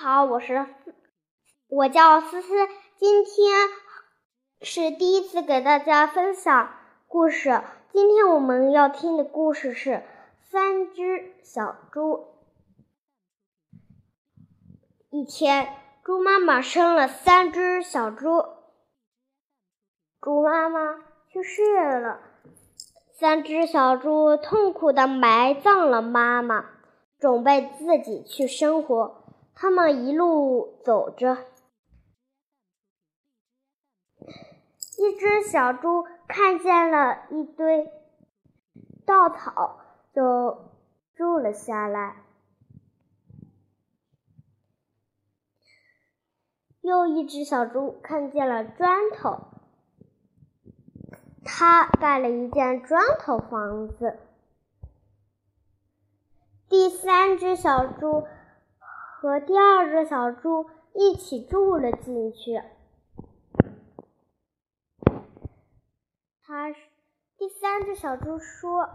好，我是我叫思思，今天是第一次给大家分享故事。今天我们要听的故事是《三只小猪》。一天，猪妈妈生了三只小猪，猪妈妈去世了，三只小猪痛苦的埋葬了妈妈，准备自己去生活。他们一路走着，一只小猪看见了一堆稻草，就住了下来。又一只小猪看见了砖头，它盖了一间砖头房子。第三只小猪。和第二只小猪一起住了进去。他第三只小猪说：“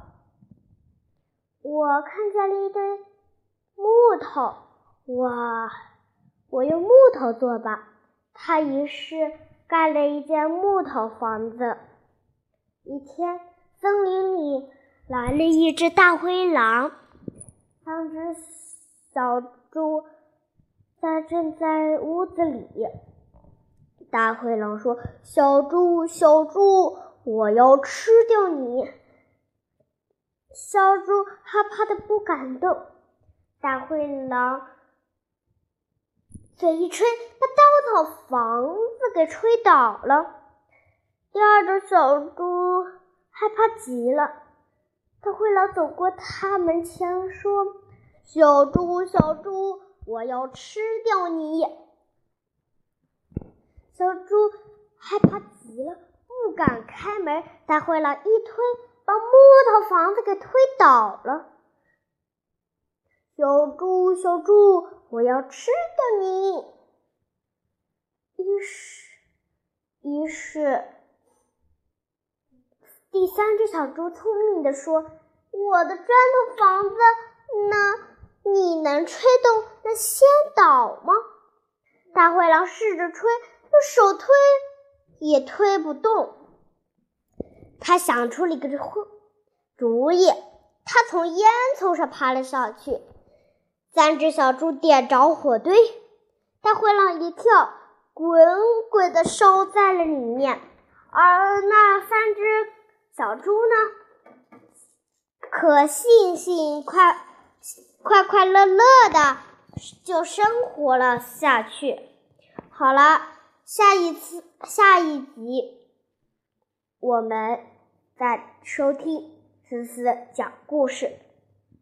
我看见了一堆木头，我我用木头做吧。”他于是盖了一间木头房子。一天，森林里来了一只大灰狼，三只小猪。他正在屋子里，大灰狼说：“小猪，小猪，我要吃掉你！”小猪害怕的不敢动。大灰狼嘴一吹，把稻草房子给吹倒了。第二只小猪害怕极了。大灰狼走过他门前说：“小猪，小猪。”我要吃掉你！小猪害怕极了，不敢开门。大灰狼一推，把木头房子给推倒了。小猪，小猪，我要吃掉你！于是，于是，第三只小猪聪明的说：“我的砖头房子呢？”你能吹动那仙岛吗？大灰狼试着吹，用手推也推不动。他想出了一个主意，他从烟囱上爬了上去。三只小猪点着火堆，大灰狼一跳，滚滚的烧在了里面。而那三只小猪呢，可悻悻快。快快乐乐的就生活了下去。好了，下一次下一集我们再收听思思讲故事。